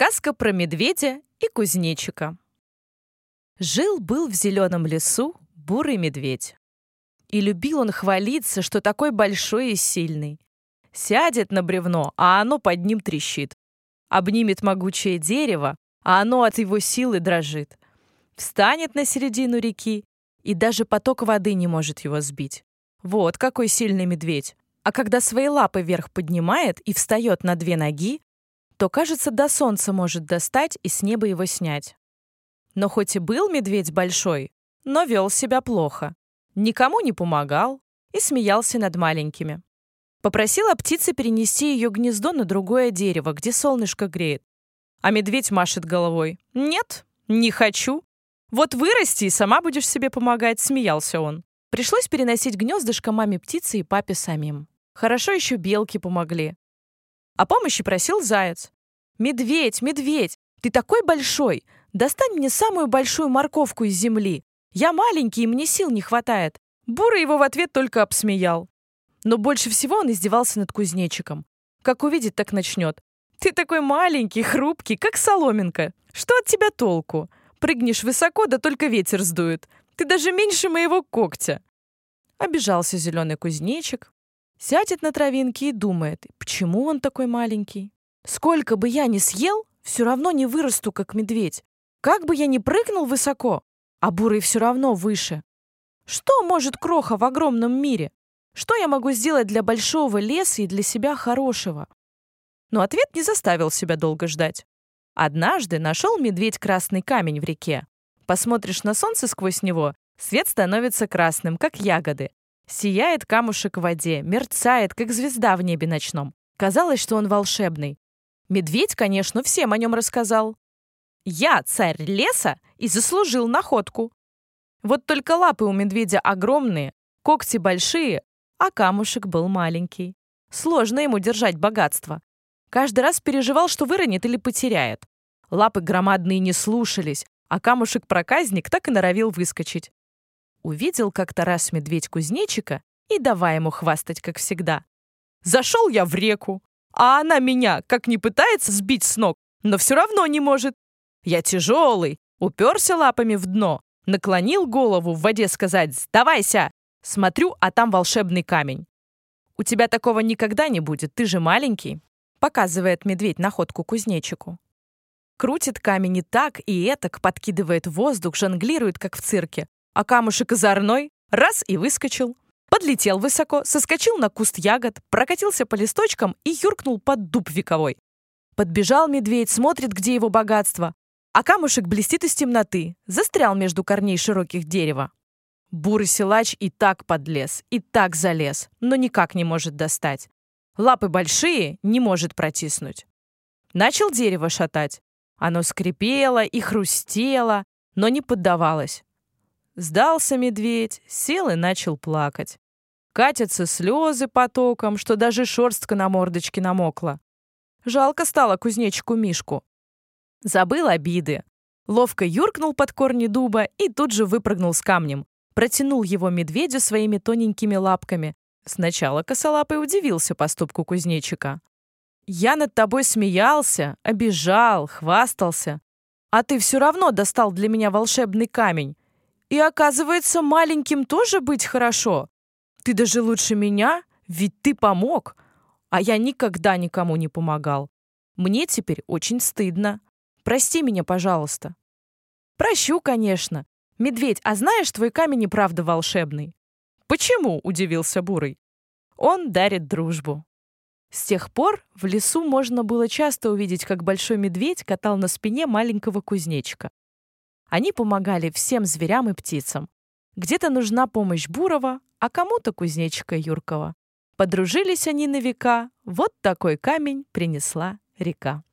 Сказка про медведя и кузнечика. Жил-был в зеленом лесу бурый медведь. И любил он хвалиться, что такой большой и сильный. Сядет на бревно, а оно под ним трещит. Обнимет могучее дерево, а оно от его силы дрожит. Встанет на середину реки, и даже поток воды не может его сбить. Вот какой сильный медведь. А когда свои лапы вверх поднимает и встает на две ноги, то, кажется, до солнца может достать и с неба его снять. Но хоть и был медведь большой, но вел себя плохо. Никому не помогал и смеялся над маленькими. Попросила птица перенести ее гнездо на другое дерево, где солнышко греет. А медведь машет головой. «Нет, не хочу. Вот вырасти и сама будешь себе помогать», — смеялся он. Пришлось переносить гнездышко маме птицы и папе самим. Хорошо еще белки помогли. О помощи просил заяц. «Медведь, медведь, ты такой большой! Достань мне самую большую морковку из земли. Я маленький, и мне сил не хватает». Бурый его в ответ только обсмеял. Но больше всего он издевался над кузнечиком. Как увидит, так начнет. «Ты такой маленький, хрупкий, как соломинка. Что от тебя толку? Прыгнешь высоко, да только ветер сдует. Ты даже меньше моего когтя». Обижался зеленый кузнечик, Сядет на травинке и думает, почему он такой маленький? Сколько бы я ни съел, все равно не вырасту, как медведь. Как бы я ни прыгнул высоко, а бурый все равно выше. Что может кроха в огромном мире? Что я могу сделать для большого леса и для себя хорошего? Но ответ не заставил себя долго ждать. Однажды нашел медведь красный камень в реке. Посмотришь на солнце сквозь него, свет становится красным, как ягоды. Сияет камушек в воде, мерцает, как звезда в небе ночном. Казалось, что он волшебный. Медведь, конечно, всем о нем рассказал. Я царь леса и заслужил находку. Вот только лапы у медведя огромные, когти большие, а камушек был маленький. Сложно ему держать богатство. Каждый раз переживал, что выронит или потеряет. Лапы громадные не слушались, а камушек-проказник так и норовил выскочить. Увидел как-то раз медведь кузнечика и давай ему хвастать, как всегда. Зашел я в реку, а она меня, как не пытается сбить с ног, но все равно не может. Я тяжелый, уперся лапами в дно, наклонил голову в воде сказать «Сдавайся!» Смотрю, а там волшебный камень. «У тебя такого никогда не будет, ты же маленький», показывает медведь находку кузнечику. Крутит камень и так, и этак, подкидывает воздух, жонглирует, как в цирке, а камушек озорной раз и выскочил. Подлетел высоко, соскочил на куст ягод, прокатился по листочкам и юркнул под дуб вековой. Подбежал медведь, смотрит, где его богатство, а камушек блестит из темноты, застрял между корней широких дерева. Бурый силач и так подлез, и так залез, но никак не может достать. Лапы большие, не может протиснуть. Начал дерево шатать. Оно скрипело и хрустело, но не поддавалось. Сдался медведь, сел и начал плакать. Катятся слезы потоком, что даже шерстка на мордочке намокла. Жалко стало кузнечику Мишку. Забыл обиды. Ловко юркнул под корни дуба и тут же выпрыгнул с камнем. Протянул его медведю своими тоненькими лапками. Сначала косолапый удивился поступку кузнечика. «Я над тобой смеялся, обижал, хвастался. А ты все равно достал для меня волшебный камень. И оказывается, маленьким тоже быть хорошо. Ты даже лучше меня, ведь ты помог. А я никогда никому не помогал. Мне теперь очень стыдно. Прости меня, пожалуйста. Прощу, конечно. Медведь, а знаешь, твой камень и правда волшебный. Почему? Удивился Бурый. Он дарит дружбу. С тех пор в лесу можно было часто увидеть, как большой медведь катал на спине маленького кузнечика. Они помогали всем зверям и птицам. Где-то нужна помощь Бурова, а кому-то кузнечика Юркова. Подружились они на века, вот такой камень принесла река.